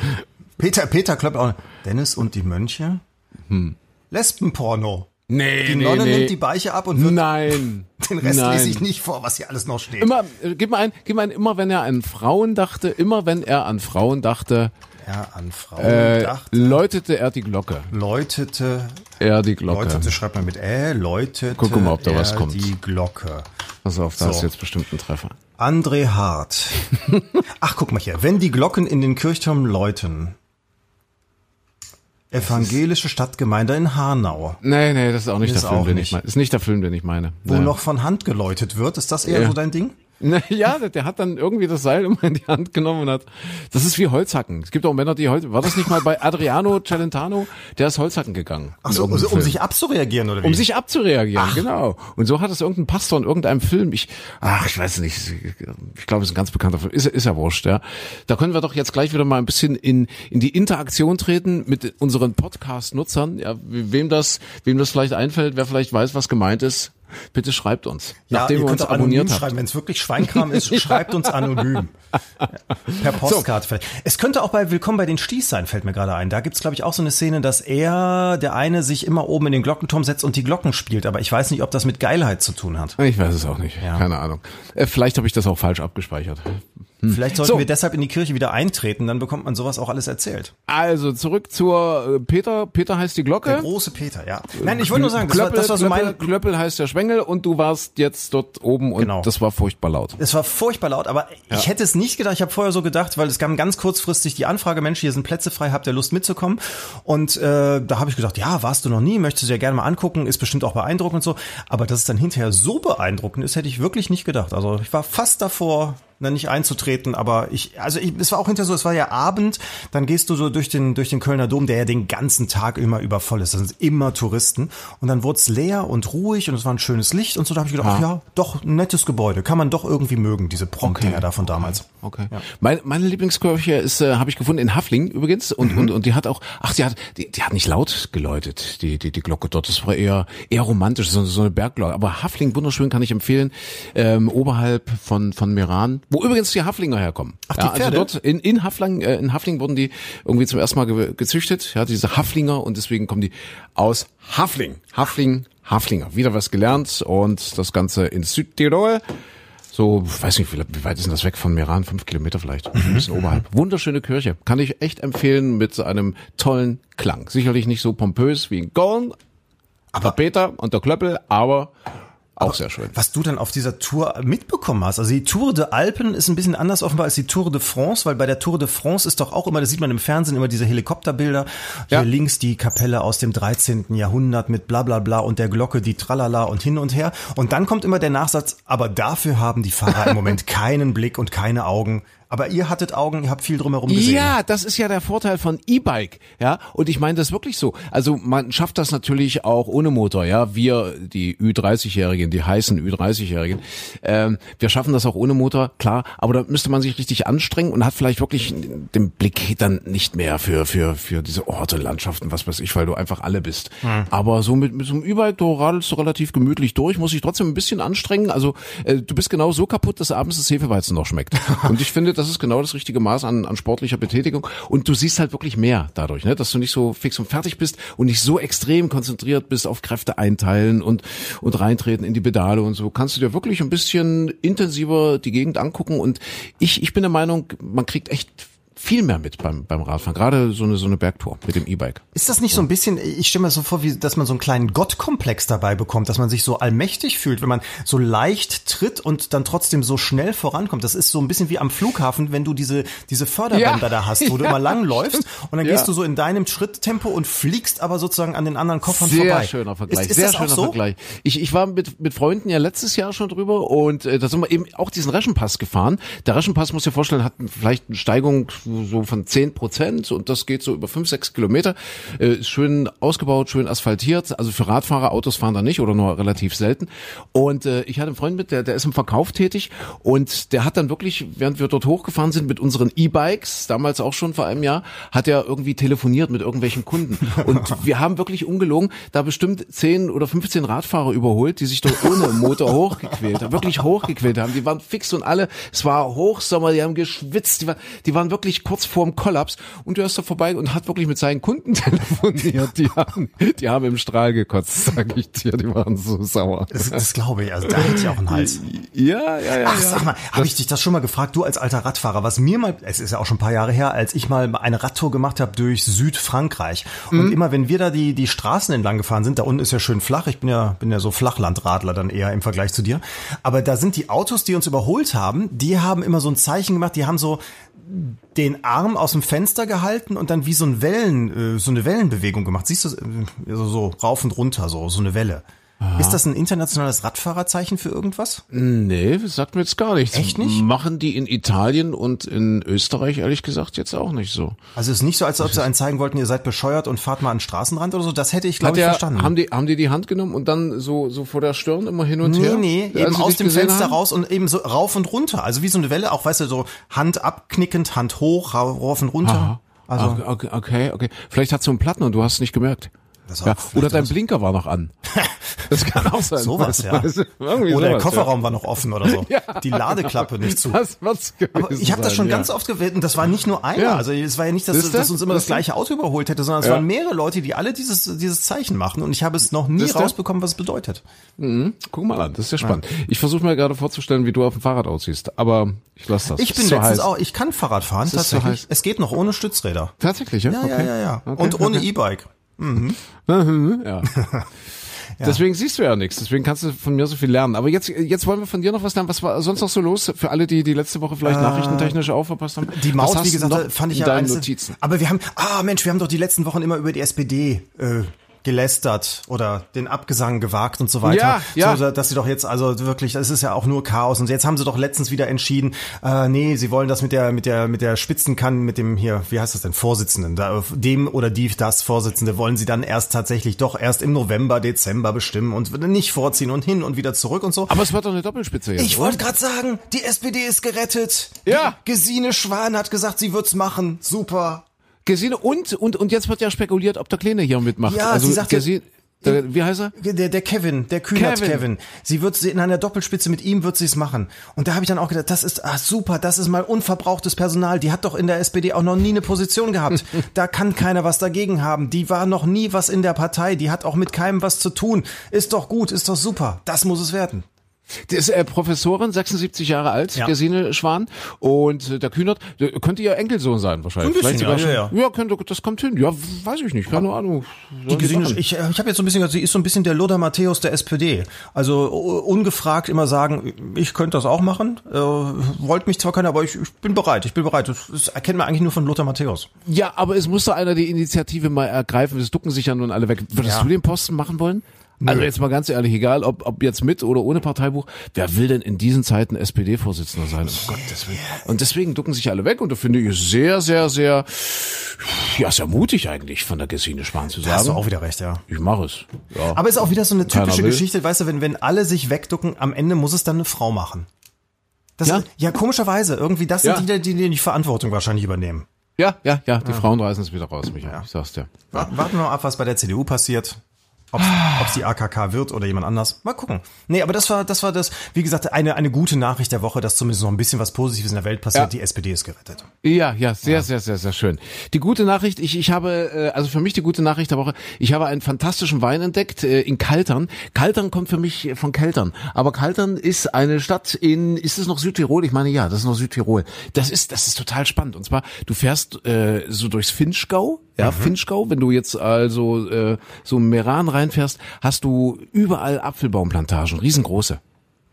Peter, Peter Klöppel. Dennis und die Mönche? Hm. Lesbenporno. Nee, die nee, Nonne nee. nimmt die Beiche ab und wird Nein. Den Rest Nein. lese ich nicht vor, was hier alles noch steht. Immer, äh, gib mal ein, gib mal ein, immer wenn er an Frauen dachte, immer wenn er an Frauen dachte, er an Frauen äh, dachte, läutete er die Glocke. Läutete er die Glocke. Läutete, schreibt man mit Ä, läutete Guck mal, ob da was kommt. die Glocke. Pass auf, da so. ist jetzt bestimmt ein Treffer. André Hart. Ach, guck mal hier. Wenn die Glocken in den Kirchturm läuten. Evangelische Stadtgemeinde in Hanau. Nee, nee, das ist auch nicht Ist der Film, den nicht. ich meine. Ist nicht der Film, den ich meine. Wo Nee. noch von Hand geläutet wird. Ist das eher Ja. so dein Ding? Ja, der hat dann irgendwie das Seil immer in die Hand genommen und hat, das ist wie Holzhacken. Es gibt auch Männer, die Holz, war das nicht mal bei Adriano Celentano? Der ist Holzhacken gegangen. Ach so, In um, um sich abzureagieren oder wie? um sich abzureagieren, genau. Und so hat es irgendein Pastor in irgendeinem Film. Ich, ach, ich weiß nicht. Ich glaube, es ist ein ganz bekannter Film. Ist, ist ja wurscht, ja. Da können wir doch jetzt gleich wieder mal ein bisschen in, in die Interaktion treten mit unseren Podcast-Nutzern. Ja, wem das, wem das vielleicht einfällt, wer vielleicht weiß, was gemeint ist. Bitte schreibt uns. ja, nachdem ihr könnt uns anonym schreiben. Wenn es wirklich Schweinkram ist, schreibt uns anonym. Per Postkarte vielleicht. Es könnte auch bei Willkommen bei den Sties sein, fällt mir gerade ein. Da gibt's glaub ich, auch so eine Szene, dass er, der eine, sich immer oben in den Glockenturm setzt und die Glocken spielt. Aber ich weiß nicht, ob das mit Geilheit zu tun hat. Ich weiß es auch nicht. Keine Ahnung. Äh, Vielleicht habe ich das auch falsch abgespeichert. Vielleicht sollten So. wir deshalb in die Kirche wieder eintreten, dann bekommt man sowas auch alles erzählt. Also zurück zur äh, Peter. Peter heißt die Glocke. Der große Peter, ja. Nein, ich wollte nur sagen, das war, Klöppel, das war so Klöppel, mein, Klöppel heißt der Schwengel und du warst jetzt dort oben und Genau. das war furchtbar laut. Es war furchtbar laut, aber ich hätte es nicht gedacht. Ich habe vorher so gedacht, weil es kam ganz kurzfristig die Anfrage, Mensch, hier sind Plätze frei, habt ihr Lust mitzukommen? Und äh, da habe ich gedacht, ja, warst du noch nie, möchtest du dir gerne mal angucken, ist bestimmt auch beeindruckend und so. Aber dass es dann hinterher so beeindruckend ist, hätte ich wirklich nicht gedacht. Also ich war fast davor, na, nicht einzutreten, aber ich, also ich, es war auch hinterher so, es war ja Abend, dann gehst du so durch den, durch den Kölner Dom, der ja den ganzen Tag immer über voll ist. Das sind immer Touristen. Und dann wurde es leer und ruhig und es war ein schönes Licht und so, da habe ich gedacht, ach ja, doch ein nettes Gebäude. Kann man doch irgendwie mögen, diese Prompt-Dinger da von damals. Okay. Meine, meine Lieblingskirche ist, äh, habe ich gefunden in Hafling übrigens und, Mhm. und und die hat auch, ach, die hat, die, die hat nicht laut geläutet, die die die Glocke dort. Das war eher eher romantisch, so, so eine Bergglocke. Aber Hafling wunderschön kann ich empfehlen, ähm, oberhalb von von Meran, wo übrigens die Haflinger herkommen. Ach, die ja, also Pferde? dort in in Hafling äh, in Hafling wurden die irgendwie zum ersten Mal ge gezüchtet, ja, diese Haflinger und deswegen kommen die aus Hafling, Hafling, Haflinger. Wieder was gelernt und das Ganze in Südtirol. So, weiß nicht, wie, wie weit ist denn das weg von Meran? Fünf Kilometer vielleicht, ein bisschen oberhalb. Wunderschöne Kirche, kann ich echt empfehlen mit einem tollen Klang. Sicherlich nicht so pompös wie in Gorn, aber Peter und der Klöppel, aber Auch sehr schön. Was du dann auf dieser Tour mitbekommen hast. Also die Tour de Alpen ist ein bisschen anders offenbar als die Tour de France, weil bei der Tour de France ist doch auch immer, das sieht man im Fernsehen, immer diese Helikopterbilder. Hier Ja. links die Kapelle aus dem 13. Jahrhundert mit bla bla bla und der Glocke, die Tralala und hin und her. Und dann kommt immer der Nachsatz, aber dafür haben die Fahrer im Moment keinen Blick und keine Augen. Aber ihr hattet Augen, ihr habt viel drumherum gesehen. Ja, das ist ja der Vorteil von E-Bike, ja. Und ich meine das wirklich so. Also man schafft das natürlich auch ohne Motor, ja. Wir, die Ü30-Jährigen, die heißen Ü30-Jährigen, ähm, wir schaffen das auch ohne Motor, klar. Aber da müsste man sich richtig anstrengen und hat vielleicht wirklich den Blick dann nicht mehr für für für diese Orte, Landschaften, was weiß ich, weil du einfach alle bist. Aber so mit mit so einem E-Bike, du radelst du relativ gemütlich durch, muss ich trotzdem ein bisschen anstrengen. Also äh, du bist genau so kaputt, dass abends das Hefeweizen noch schmeckt. Und ich finde, das ist genau das richtige Maß an, an sportlicher Betätigung. Und du siehst halt wirklich mehr dadurch, ne? dass du nicht so fix und fertig bist und nicht so extrem konzentriert bist auf Kräfte einteilen und, und reintreten in die Pedale und so. Kannst du dir wirklich ein bisschen intensiver die Gegend angucken. Und ich, ich bin der Meinung, man kriegt echt viel mehr mit beim, beim Radfahren. Gerade so eine, so eine Bergtour mit dem E-Bike. Ist das nicht so ein bisschen, ich stelle mir so vor, wie, dass man so einen kleinen Gottkomplex dabei bekommt, dass man sich so allmächtig fühlt, wenn man so leicht tritt und dann trotzdem so schnell vorankommt. Das ist so ein bisschen wie am Flughafen, wenn du diese, diese Förderbänder Ja. da hast, wo du Ja. immer lang läufst und dann Ja. gehst du so in deinem Schritttempo und fliegst aber sozusagen an den anderen Koffern Sehr vorbei. schöner Vergleich. Ist, ist sehr das schöner auch so? Vergleich. Ich, ich war mit, mit Freunden ja letztes Jahr schon drüber und äh, da sind wir eben auch diesen Reschenpass gefahren. Der Reschenpass, muss ich dir vorstellen, hat vielleicht eine Steigung so von 10 Prozent und das geht so über 5, 6 Kilometer. Äh, ist schön ausgebaut, schön asphaltiert. Also für Radfahrer, Autos fahren da nicht oder nur relativ selten. Und äh, ich hatte einen Freund mit, der, der ist im Verkauf tätig und der hat dann wirklich, während wir dort hochgefahren sind mit unseren E-Bikes, damals auch schon vor einem Jahr, hat er irgendwie telefoniert mit irgendwelchen Kunden. Und wir haben wirklich ungelogen, da bestimmt 10 oder 15 Radfahrer überholt, die sich dort ohne Motor hochgequält haben, wirklich hochgequält haben. Die waren fix und alle, es war Hochsommer, die haben geschwitzt, die, war, die waren wirklich kurz vorm Kollaps und der ist da vorbei und hat wirklich mit seinen Kunden telefoniert. Die haben, die haben im Strahl gekotzt, sag ich dir, die waren so sauer. Das, das glaube ich, also da hätte ich auch einen Hals. Ja, ja, ja. Ach, sag mal, habe ich dich das schon mal gefragt, du als alter Radfahrer, was mir mal, es ist ja auch schon ein paar Jahre her, als ich mal eine Radtour gemacht habe durch Südfrankreich. Mhm. Und immer, wenn wir da die, die Straßen entlang gefahren sind, da unten ist ja schön flach, ich bin ja, bin ja so Flachlandradler dann eher im Vergleich zu dir. Aber da sind die Autos, die uns überholt haben, die haben immer so ein Zeichen gemacht, die haben so den Arm aus dem Fenster gehalten und dann wie so ein Wellen, äh, so eine Wellenbewegung gemacht. Siehst du, äh, so, so rauf und runter, so, so eine Welle. Ist das ein internationales Radfahrerzeichen für irgendwas? Nee, das sagt mir jetzt gar nichts. Echt nicht? Machen die in Italien und in Österreich ehrlich gesagt jetzt auch nicht so. Also es ist nicht so, als ob sie einen zeigen wollten, ihr seid bescheuert und fahrt mal an den Straßenrand oder so. Das hätte ich, glaube ich, verstanden. haben die, haben die die Hand genommen und dann so, so vor der Stirn immer hin und nee, her? nee, Als eben aus dem Fenster haben? raus und eben so rauf und runter. Also wie so eine Welle, auch weißt du, so Hand abknickend, Hand hoch, rauf und runter. Aha. Also okay, okay, okay, okay. Vielleicht hat so einen Platten und du hast es nicht gemerkt. Das Ja, oder dein. Blinker war noch an. Das kann auch sein. sowas, ja. Weißt du, Oder der sowas, Kofferraum war noch offen oder so. Ja. Die Ladeklappe nicht zu. Ja. Das wird's Aber ich habe das sein, schon ja. ganz oft gewählt und das war nicht nur einer. Ja. Also es war ja nicht, dass, Siehste? dass uns immer das Siehste? gleiche Auto überholt hätte, sondern es Ja. waren mehrere Leute, die alle dieses, dieses Zeichen machen und ich habe es noch nie Siehste? rausbekommen, was es bedeutet. Guck mal an, das ist ja spannend. Ich versuche mir gerade vorzustellen, wie du auf dem Fahrrad aussiehst, aber ich lasse das. Ich bin letztens heiß. auch, ich kann Fahrrad fahren, tatsächlich. es geht noch ohne Stützräder. Tatsächlich, ja? Ja, okay. ja, ja, ja. Okay, Und ohne okay. E-Bike. Ja. Deswegen siehst du ja nichts, deswegen kannst du von mir so viel lernen. Aber jetzt, jetzt wollen wir von dir noch was lernen. Was war sonst noch so los für alle, die die letzte Woche vielleicht nachrichtentechnisch auch verpasst haben? Die Maus, wie gesagt, fand ich ja eines- Notizen. Aber wir haben, ah Mensch, wir haben doch die letzten Wochen immer über die SPD äh, gelästert oder den Abgesang gewagt und so weiter. Ja, ja. So, dass sie doch jetzt, also wirklich, das ist ja auch nur Chaos. Und jetzt haben sie doch letztens wieder entschieden, äh, nee, sie wollen das mit der, mit der, mit der Spitzenkann, mit dem hier, wie heißt das denn, Vorsitzenden, da, dem oder die, das Vorsitzende, wollen sie dann erst tatsächlich doch erst im November, Dezember bestimmen und nicht vorziehen und hin und wieder zurück und so. Aber es wird doch eine Doppelspitze jetzt. Ich wollte gerade sagen, die SPD ist gerettet. Ja. Gesine Schwan hat gesagt, sie wird's machen. Super. Gesine und und und jetzt wird ja spekuliert, ob der Kleine hier mitmacht. Ja, also sie sagt Gesine, der, wie heißt er? Der, der Kevin, der Kühnert Kevin. Kevin. Sie wird sie in einer Doppelspitze mit ihm wird sie es machen. Und da habe ich dann auch gedacht, das ist ah, super, das ist mal unverbrauchtes Personal. Die hat doch in der SPD auch noch nie eine Position gehabt. da kann keiner was dagegen haben. Die war noch nie was in der Partei. Die hat auch mit keinem was zu tun. Ist doch gut, ist doch super. Das muss es werden. Die ist äh, Professorin, 76 Jahre alt, Ja. Gesine Schwan. Und äh, der Kühnert, der könnte ihr Enkelsohn sein wahrscheinlich. Ein bisschen, ja, schon- ja, ja, könnte, das kommt hin. Ja, weiß ich nicht, keine Ahnung. Die Gesine, machen. ich, äh, ich habe jetzt so ein bisschen, gehört, sie ist so ein bisschen der Lothar Matthäus der SPD. Also ungefragt immer sagen, ich könnte das auch machen. Äh, wollte mich zwar keiner, aber ich, ich bin bereit. Ich bin bereit. Das, das erkennt man eigentlich nur von Lothar Matthäus. Ja, aber es musste einer die Initiative mal ergreifen. Es ducken sich ja nun alle weg. Würdest Ja. du den Posten machen wollen? Also jetzt mal ganz ehrlich, egal ob, ob jetzt mit oder ohne Parteibuch, wer will denn in diesen Zeiten SPD-Vorsitzender sein? Um Gottes Willen. Und deswegen ducken sich alle weg und da finde ich es sehr, sehr, sehr, ja, sehr mutig eigentlich von der Gesine Spahn zu Da hast du sagen. auch wieder recht, ja. Ich mache es. Ja. Aber ist auch wieder so eine typische. Geschichte, weißt du, wenn, wenn alle sich wegducken, am Ende muss es dann eine Frau machen. Das, Ja. ja? ja, komischerweise. Irgendwie, das sind Ja. die, die, die die Verantwortung wahrscheinlich übernehmen. ja, ja, ja, die Frauen reißen es wieder raus, Michael. Ich sag's dir. Warten wir mal ab, was bei der CDU passiert. Ob es die AKK wird oder jemand anders. Mal gucken. Nee, aber das war, das war das, wie gesagt, eine, eine gute Nachricht der Woche, dass zumindest noch ein bisschen was Positives in der Welt passiert. Ja. Die SPD ist gerettet. Ja, ja, sehr, sehr, sehr, sehr schön. Die gute Nachricht, ich, ich habe, äh, also für mich die gute Nachricht der Woche, ich habe einen fantastischen Wein entdeckt äh, in Kaltern. Kaltern kommt für mich von Keltern, aber Kaltern ist eine Stadt in, ist es noch Südtirol? Ich meine, ja, das ist noch Südtirol. Das ist, das ist total spannend. Und zwar, du fährst äh, so durchs Finchgau, ja, Finchgau, wenn du jetzt also äh, so Meran reinfährst, hast du überall Apfelbaumplantagen, riesengroße.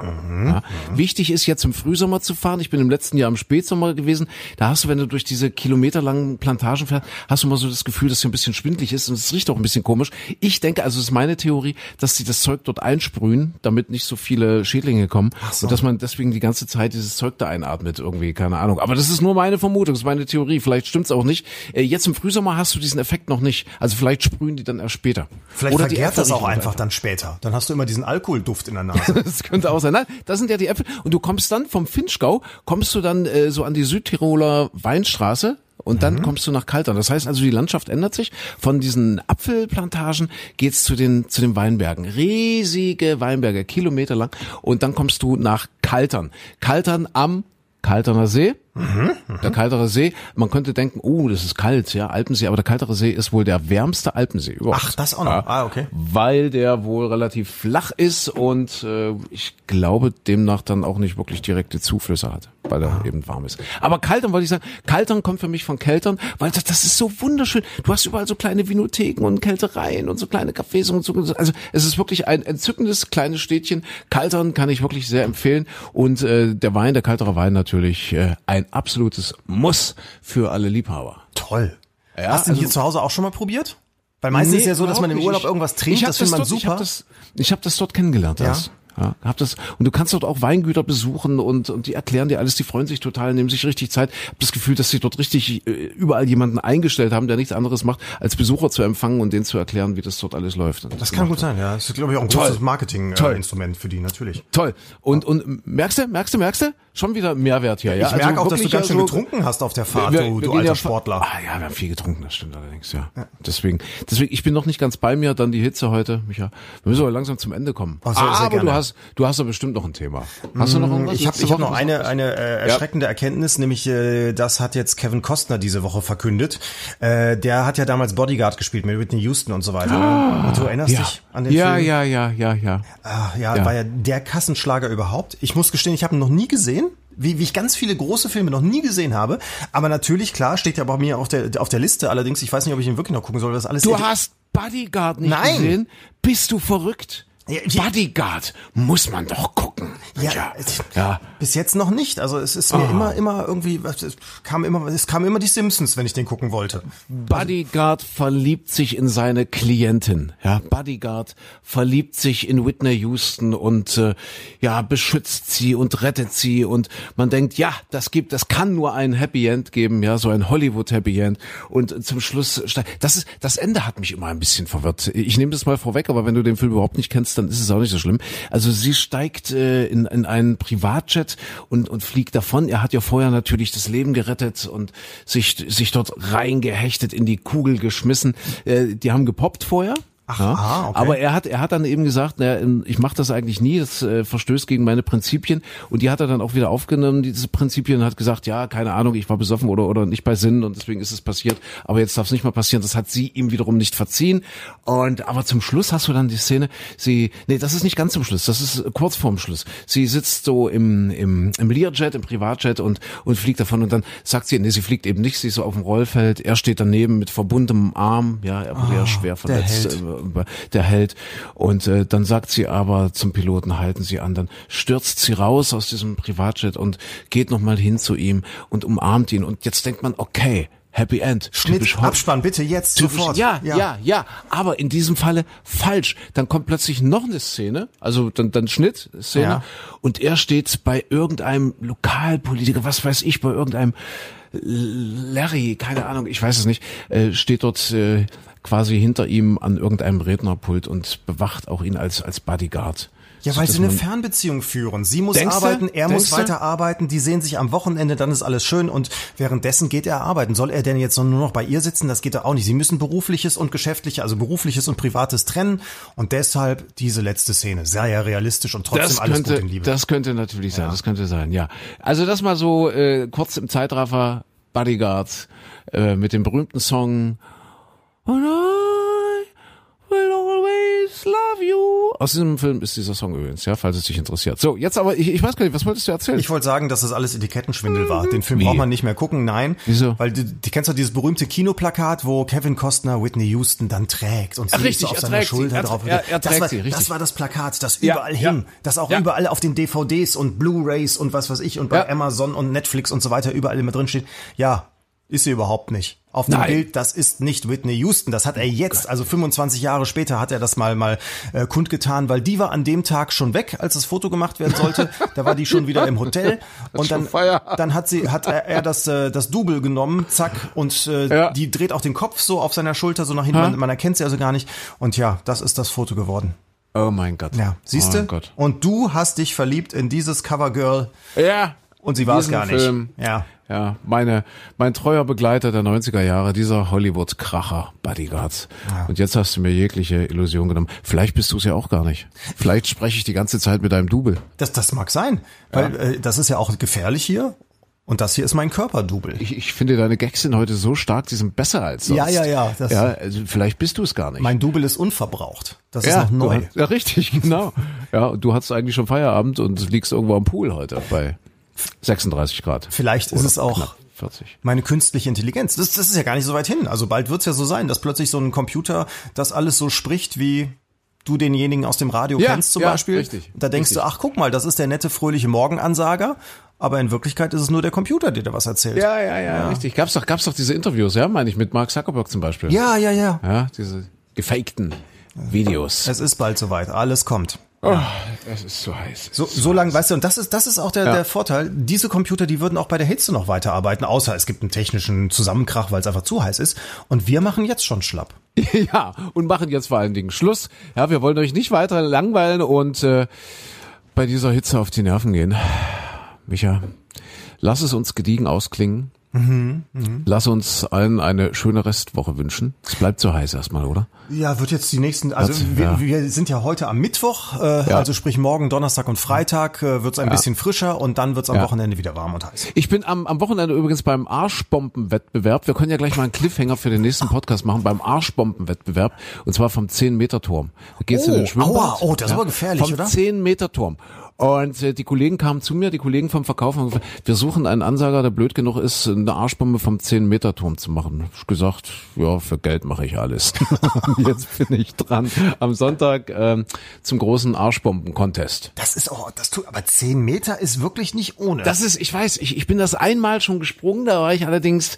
Ja. Wichtig ist jetzt im Frühsommer zu fahren. Ich bin im letzten Jahr im Spätsommer gewesen. Da hast du, wenn du durch diese kilometerlangen Plantagen fährst, hast du mal so das Gefühl, dass hier ein bisschen schwindlig ist und es riecht auch ein bisschen komisch. Ich denke, also es ist meine Theorie, dass sie das Zeug dort einsprühen, damit nicht so viele Schädlinge kommen und dass man deswegen die ganze Zeit dieses Zeug da einatmet irgendwie, keine Ahnung. Aber das ist nur meine Vermutung, das ist meine Theorie. Vielleicht stimmt's auch nicht. Äh, Jetzt im Frühsommer hast du diesen Effekt noch nicht. Also vielleicht sprühen die dann erst später. Vielleicht Oder vergärt das auch einfach dann später. Dann hast du immer diesen Alkoholduft in der Nase. Das könnte auch sein. Nein, das sind ja die Äpfel. Und du kommst dann vom Finchgau, kommst du dann äh, so an die Südtiroler Weinstraße. Und dann kommst du nach Kaltern. Das heißt also, die Landschaft ändert sich. Von diesen Apfelplantagen geht's zu den, zu den Weinbergen. Riesige Weinberge, kilometerlang. Und dann kommst du nach Kaltern. Kaltern am Kalterner See. Der Kalterer See, man könnte denken, oh, das ist kalt, ja, Alpensee, aber der Kalterer See ist wohl der wärmste Alpensee überhaupt. Ach, das auch noch. Ah, okay. Weil der wohl relativ flach ist und äh, ich glaube demnach dann auch nicht wirklich direkte Zuflüsse hat, weil er eben warm ist. Aber Kaltern wollte ich sagen, Kaltern kommt für mich von Keltern, weil das, das ist so wunderschön. Du hast überall so kleine Vinotheken und Kältereien und so kleine Cafés und so. Also es ist wirklich ein entzückendes kleines Städtchen. Kaltern kann ich wirklich sehr empfehlen und äh, der Wein, der Kalterer Wein natürlich äh, ein absolutes Muss für alle Liebhaber. Toll. Ja, Hast du also- hier zu Hause auch schon mal probiert? Weil meistens ist es ja so, dass man im Urlaub nicht. irgendwas trinkt, Ich das findet man dort, Ich super. habe das, ich hab das dort kennengelernt. Ja? Das. Ja, hab das und du kannst dort auch Weingüter besuchen und und die erklären dir alles, die freuen sich total, nehmen sich richtig Zeit. Hab das Gefühl, dass sie dort richtig äh, überall jemanden eingestellt haben, der nichts anderes macht, als Besucher zu empfangen und denen zu erklären, wie das dort alles läuft. Das kann gut sein, ja. Das ist, glaube ich, auch ein Toll. großes. Marketing-Instrument für die, natürlich. Toll. Und und merkst du, merkst du, merkst du? Schon wieder Mehrwert hier, ja. Ich merke auch, dass du ganz schön ja so- getrunken hast auf der Fahrt, Wir- du, wir du alter ja- Sportler. Ah ja, wir haben viel getrunken, das stimmt allerdings, ja. Deswegen, deswegen, ich bin noch nicht ganz bei mir, dann die Hitze heute, Micha. Wir müssen aber langsam zum Ende kommen. Sehr aber du hast, du hast ja bestimmt noch ein Thema. Hast du noch irgendwas? Ich habe hab noch eine, eine äh, erschreckende Erkenntnis, nämlich äh, das hat jetzt Kevin Costner diese Woche verkündet. Äh, der hat ja damals Bodyguard gespielt mit Whitney Houston und so weiter. ne? Und du erinnerst ja. dich an den ja, Film? ja, ja, ja, ja. Ah, ja, Ja. war ja der Kassenschlager überhaupt. Ich muss gestehen, ich habe ihn noch nie gesehen. Wie, wie ich ganz viele große Filme noch nie gesehen habe. Aber natürlich, klar, steht ja bei mir auf der, auf der Liste. Allerdings, ich weiß nicht, ob ich ihn wirklich noch gucken soll, weil das alles Du hast Bodyguard nicht Nein. gesehen? Bist du verrückt? Ja, Bodyguard muss man doch gucken. Ja, ja. ja. Bis jetzt noch nicht. Also es ist mir immer, immer irgendwie, es kam immer, es kam immer die Simpsons, wenn ich den gucken wollte. Bodyguard verliebt sich in seine Klientin. Ja, Bodyguard verliebt sich in Whitney Houston und äh, ja beschützt sie und rettet sie und man denkt, ja, das gibt, das kann nur ein Happy End geben, ja, so ein Hollywood Happy End. Und zum Schluss, das ist, das Ende hat mich immer ein bisschen verwirrt. Ich nehme das mal vorweg, aber wenn du den Film überhaupt nicht kennst, dann ist es auch nicht so schlimm. Also sie steigt äh, in, in einen Privatjet und und fliegt davon. Er hat ja vorher natürlich das Leben gerettet und sich sich dort reingehechtet in die Kugel geschmissen. Äh, die haben gepoppt vorher. Ach, ja? ah, okay. Aber er hat, er hat dann eben gesagt, na, ich mache das eigentlich nie, das äh, verstößt gegen meine Prinzipien. Und die hat er dann auch wieder aufgenommen, diese Prinzipien, und hat gesagt, ja, keine Ahnung, ich war besoffen oder, oder nicht bei Sinnen und deswegen ist es passiert. Aber jetzt darf es nicht mal passieren. Das hat sie ihm wiederum nicht verziehen. Und aber zum Schluss hast du dann die Szene, sie, nee, das ist nicht ganz zum Schluss, das ist kurz vorm Schluss. Sie sitzt so im, im, im Learjet, im Privatjet und, und fliegt davon und dann sagt sie, nee, sie fliegt eben nicht, sie ist so auf dem Rollfeld, er steht daneben mit verbundenem Arm, ja, er wurde oh, ja schwer verletzt. Der Held. Und äh, dann sagt sie aber zum Piloten, halten Sie an. Dann stürzt sie raus aus diesem Privatjet und geht nochmal hin zu ihm und umarmt ihn. Und jetzt denkt man, okay, Happy End. Schnitt, Abspann, bitte jetzt, typisch, sofort. Ja, ja, ja, ja, aber in diesem Falle falsch. Dann kommt plötzlich noch eine Szene, also dann, dann Schnitt, Szene, ja. und er steht bei irgendeinem Lokalpolitiker, was weiß ich, bei irgendeinem Larry, keine Ahnung, ich weiß es nicht, äh, steht dort äh, quasi hinter ihm an irgendeinem Rednerpult und bewacht auch ihn als, als Bodyguard. Ja, weil sie eine Fernbeziehung führen. Sie muss arbeiten, er muss weiter arbeiten, die sehen sich am Wochenende, dann ist alles schön und währenddessen geht er arbeiten. Soll er denn jetzt nur noch bei ihr sitzen? Das geht ja auch nicht. Sie müssen berufliches und geschäftliches, also berufliches und privates trennen und deshalb diese letzte Szene. Sehr ja realistisch und trotzdem das alles könnte, gut in Liebe. Das könnte natürlich sein, ja. das könnte sein, ja. Also das mal so äh, kurz im Zeitraffer Bodyguards äh, mit dem berühmten Song And I will always love you. Aus diesem Film ist dieser Song übrigens, ja, falls es dich interessiert. So, jetzt aber, ich, ich weiß gar nicht, was wolltest du erzählen? Ich wollte sagen, dass das alles Etikettenschwindel war. Den Film Wie? braucht man nicht mehr gucken, nein. Wieso? Weil du, du kennst doch dieses berühmte Kinoplakat, wo Kevin Costner Whitney Houston dann trägt und sie richtig, so auf seiner Schulter er, drauf. Er, er das, war, sie, das war das Plakat, das überall ja, hing, ja. das auch ja. überall auf den DVDs und Blu-rays und was weiß ich und bei Amazon und Netflix und so weiter überall immer drin steht. Ja, ist sie überhaupt nicht. Auf dem Nein. Bild, das ist nicht Whitney Houston. Das hat er jetzt, also 25 Jahre später, hat er das mal mal äh, kundgetan, weil die war an dem Tag schon weg, als das Foto gemacht werden sollte. da war die schon wieder im Hotel und dann, dann hat sie, hat er, er das äh, das Double genommen, zack und äh, ja. die dreht auch den Kopf so auf seiner Schulter so nach hinten. Man, man erkennt sie also gar nicht. Und ja, das ist das Foto geworden. Oh mein Gott. Ja, siehst du? Oh und du hast dich verliebt in dieses Covergirl. Ja. Und sie war es gar nicht. Film. Ja. Ja, meine, mein treuer Begleiter der 90er Jahre, dieser Hollywood-Kracher, Bodyguards. Ja. Und jetzt hast du mir jegliche Illusion genommen. Vielleicht bist du es ja auch gar nicht. Vielleicht spreche ich die ganze Zeit mit deinem Double. Das, das mag sein. Weil ja. äh, das ist ja auch gefährlich hier. Und das hier ist mein Körperdouble. Ich, ich finde, deine Gags sind heute so stark, die sind besser als sonst. Ja, ja, ja. Ja, also vielleicht bist du es gar nicht. Mein Double ist unverbraucht. Das ja, ist noch neu. Hast, ja, richtig, genau. ja, du hast eigentlich schon Feierabend und liegst irgendwo am Pool heute bei 36 Grad. Vielleicht ist es auch 40. meine künstliche Intelligenz. Das, das ist ja gar nicht so weit hin. Also bald wird es ja so sein, dass plötzlich so ein Computer das alles so spricht, wie du denjenigen aus dem Radio ja, kennst zum ja, Beispiel. Richtig, da denkst richtig. du, ach guck mal, das ist der nette, fröhliche Morgenansager. Aber in Wirklichkeit ist es nur der Computer, der dir was erzählt. Ja, ja, ja, ja. richtig. Gab's doch, gab's doch diese Interviews, ja, meine ich, mit Mark Zuckerberg zum Beispiel. Ja, ja, ja. Ja, diese gefakten Videos. Es ist bald soweit. Alles kommt. Oh, das ist so heiß. So, so lang, weißt du, und das ist, das ist auch der, ja. der Vorteil. Diese Computer, die würden auch bei der Hitze noch weiterarbeiten, außer es gibt einen technischen Zusammenkrach, weil es einfach zu heiß ist. Und wir machen jetzt schon schlapp. Ja, und machen jetzt vor allen Dingen Schluss. Ja, wir wollen euch nicht weiter langweilen und äh, bei dieser Hitze auf die Nerven gehen. Micha, lass es uns gediegen ausklingen. Mhm, mh. Lass uns allen eine schöne Restwoche wünschen. Es bleibt so heiß erstmal, oder? Ja, wird jetzt die nächsten, also wir, ja. wir sind ja heute am Mittwoch, äh, ja. also sprich morgen, Donnerstag und Freitag äh, wird es ein ja. bisschen frischer und dann wird es am Wochenende wieder warm und heiß. Ich bin am, am Wochenende übrigens beim Arschbombenwettbewerb. Wir können ja gleich mal einen Cliffhanger für den nächsten Podcast machen, beim Arschbombenwettbewerb und zwar vom 10-Meter-Turm. Da geht's oh, in den Schwimmbad. Aua, oh, das ist aber gefährlich, vom oder? 10-Meter-Turm. Und äh, die Kollegen kamen zu mir, die Kollegen vom Verkauf, und gesagt, wir suchen einen Ansager, der blöd genug ist, eine Arschbombe vom 10-Meter-Turm zu machen. Ich gesagt, ja, für Geld mache ich alles. Jetzt bin ich dran am Sonntag ähm, zum großen Arschbomben-Contest. Das ist auch, das tut, aber 10 Meter ist wirklich nicht ohne. Das ist, ich weiß, ich, ich bin das einmal schon gesprungen, da war ich allerdings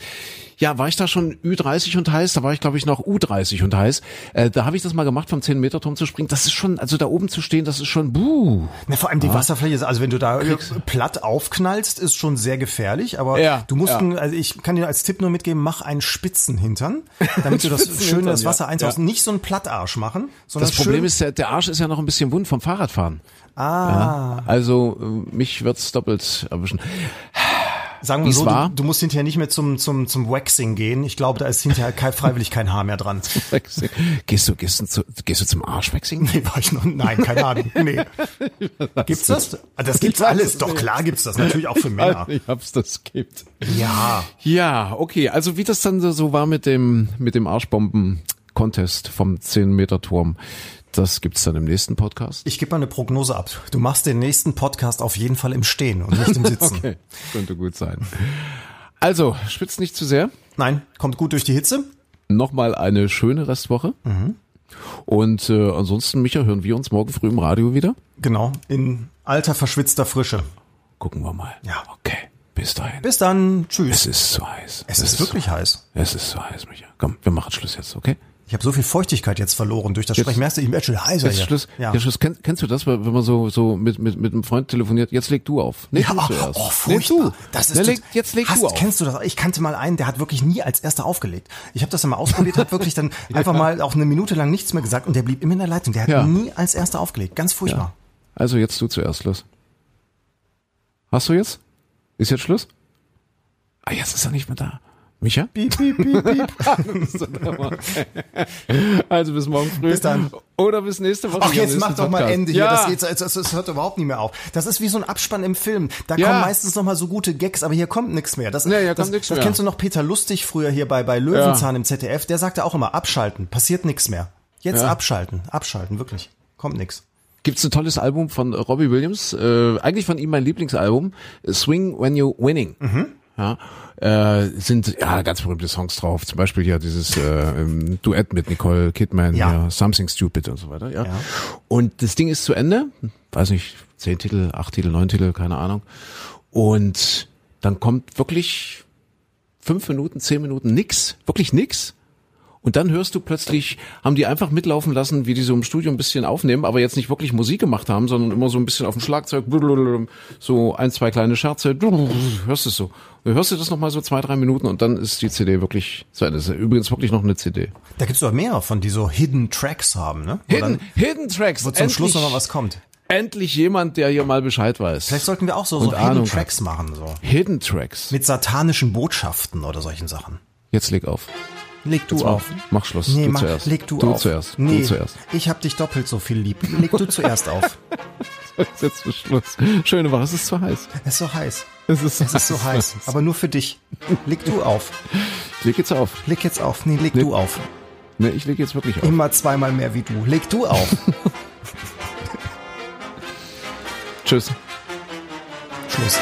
ja, war ich da schon Ü30 und heiß, da war ich glaube ich noch U30 und heiß. Äh, da habe ich das mal gemacht, vom 10 Meter Turm zu springen. Das ist schon, also da oben zu stehen, das ist schon buh. Na, vor allem die ja. Wasserfläche, also wenn du da Kriegst. platt aufknallst, ist schon sehr gefährlich, aber ja, du musst, ja. also ich kann dir als Tipp nur mitgeben, mach einen Spitzen-Hintern, damit du das schön das Wasser einsaugst. Nicht so einen Plattarsch machen, sondern Das Problem ist, der, der Arsch ist ja noch ein bisschen wund vom Fahrradfahren. Ah. also mich wird's doppelt erwischen. Sagen wir Wie's so, war? du, du musst hinterher nicht mehr zum, zum, zum Waxing gehen. Ich glaube, da ist hinterher kein, freiwillig kein Haar mehr dran. Gehst du, gehst du, zu, gehst du zum Arschwechsing? Nee, war ich noch, nein, keine Ahnung. Nee. Gibt's das? Ah, Das gibt's alles. Doch klar gibt's das. Natürlich auch für Männer. Ich hab's, das gibt. Ja. Ja, okay. Also wie das dann so- so war mit dem, mit dem Arschbomben-Contest vom 10-Meter-Turm, das gibt's dann im nächsten Podcast. Ich gebe mal eine Prognose ab. Du machst den nächsten Podcast auf jeden Fall im Stehen und nicht im Sitzen. Okay, könnte gut sein. Also, schwitzt nicht zu sehr. Nein, kommt gut durch die Hitze. Nochmal eine schöne Restwoche. Und äh, ansonsten, Micha, hören wir uns morgen früh im Radio wieder. Genau. In alter verschwitzter Frische. Gucken wir mal. Ja. Okay, bis dahin. Bis dann. Es Tschüss. ist so heiß. Es ist wirklich heiß. Es ist so heiß, Micha. Komm, wir machen Schluss jetzt, okay? Ich habe so viel Feuchtigkeit jetzt verloren durch das Sprechen. Merkst du, ich werde schon heißer Jetzt hier. Schluss. Ja. Ja. Schluss. Kenn, kennst du das, wenn man so so mit mit mit einem Freund telefoniert? Jetzt leg du auf. Nee, Ja, du oh, Nee, furchtbar. du. Das ist Na, leg, jetzt leg Hast, du auf. Kennst du das? Ich kannte mal einen, der hat wirklich nie als erster aufgelegt. Ich habe das dann mal ausprobiert, hat wirklich dann einfach mal auch eine Minute lang nichts mehr gesagt und der blieb immer in der Leitung. Der hat Ja. nie als erster aufgelegt. Ganz furchtbar. Also jetzt du zuerst, los. Hast du jetzt? Ist jetzt Schluss? Ah, jetzt ist er nicht mehr da. Micha? Piep, piep, piep, piep. Also bis morgen früh. Bis dann. Oder bis nächste Woche. Ach, jetzt mach doch mal. Ende hier. Ja. Das, geht, das, das, das hört überhaupt nicht mehr auf. Das ist wie so ein Abspann im Film. Da Ja. kommen meistens noch mal so gute Gags, aber hier kommt nichts mehr. Das, Nee, hier das, kommt nix das mehr. kennst du noch Peter Lustig früher hier bei, bei Löwenzahn im ZDF. Der sagte auch immer, abschalten, passiert nichts mehr. Jetzt Ja. abschalten, abschalten, wirklich. Kommt nix. Gibt's ein tolles Album von Robbie Williams, äh, eigentlich von ihm mein Lieblingsalbum, Swing When You're Winning. Ja, äh, sind ja ganz berühmte Songs drauf, zum Beispiel hier dieses äh, Duett mit Nicole Kidman, Ja. ja. Something Stupid und so weiter. Ja. Ja. Und das Ding ist zu Ende, weiß nicht, zehn Titel, acht Titel, neun Titel, keine Ahnung. Und dann kommt wirklich fünf Minuten, zehn Minuten nix, wirklich nix. Und dann hörst du plötzlich, haben die einfach mitlaufen lassen, wie die so im Studio ein bisschen aufnehmen, aber jetzt nicht wirklich Musik gemacht haben, sondern immer so ein bisschen auf dem Schlagzeug, so ein, zwei kleine Scherze, hörst du es so. Du hörst du das nochmal so zwei, drei Minuten und dann ist die CD wirklich zu Ende. Das ist übrigens wirklich noch eine CD. Da gibt's doch mehr von, die so Hidden Tracks haben, ne? Hidden, dann, Hidden Tracks. wo zum Schluss Endlich- noch mal was kommt. Endlich jemand, der hier mal Bescheid weiß. Vielleicht sollten wir auch so, so Hidden Ahnung hat. Tracks machen, so. Hidden Tracks. Mit satanischen Botschaften oder solchen Sachen. Jetzt leg auf. Leg du Jetzt mach- auf. Mach Schluss. Nee, du mach, zuerst. leg du, du auf. zuerst. Nee, Du zuerst. ich hab dich doppelt so viel lieb. Leg du zuerst auf. Jetzt ist Schluss. Schöne Woche. Es ist zu heiß. Es ist so heiß. Es ist, Es ist so heiß. Aber nur für dich. Leg du auf. Leg jetzt auf. Leg jetzt auf. Nee, leg du auf. Ne, ich lege jetzt wirklich auf. Immer zweimal mehr wie du. Leg du auf. Tschüss. Schluss.